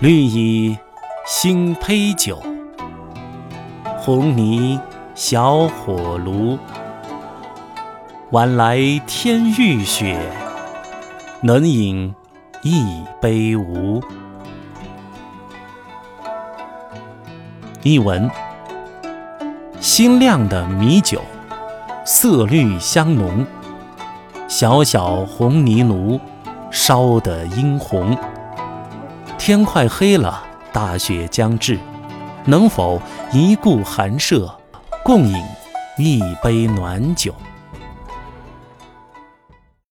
绿蚁新醅酒，红泥小火炉。晚来天欲雪，能饮一杯无？译文：新酿的米酒，色绿香浓，小小红泥炉烧得殷红。天快黑了，大雪将至，能否一顾寒舍，共饮一杯暖酒？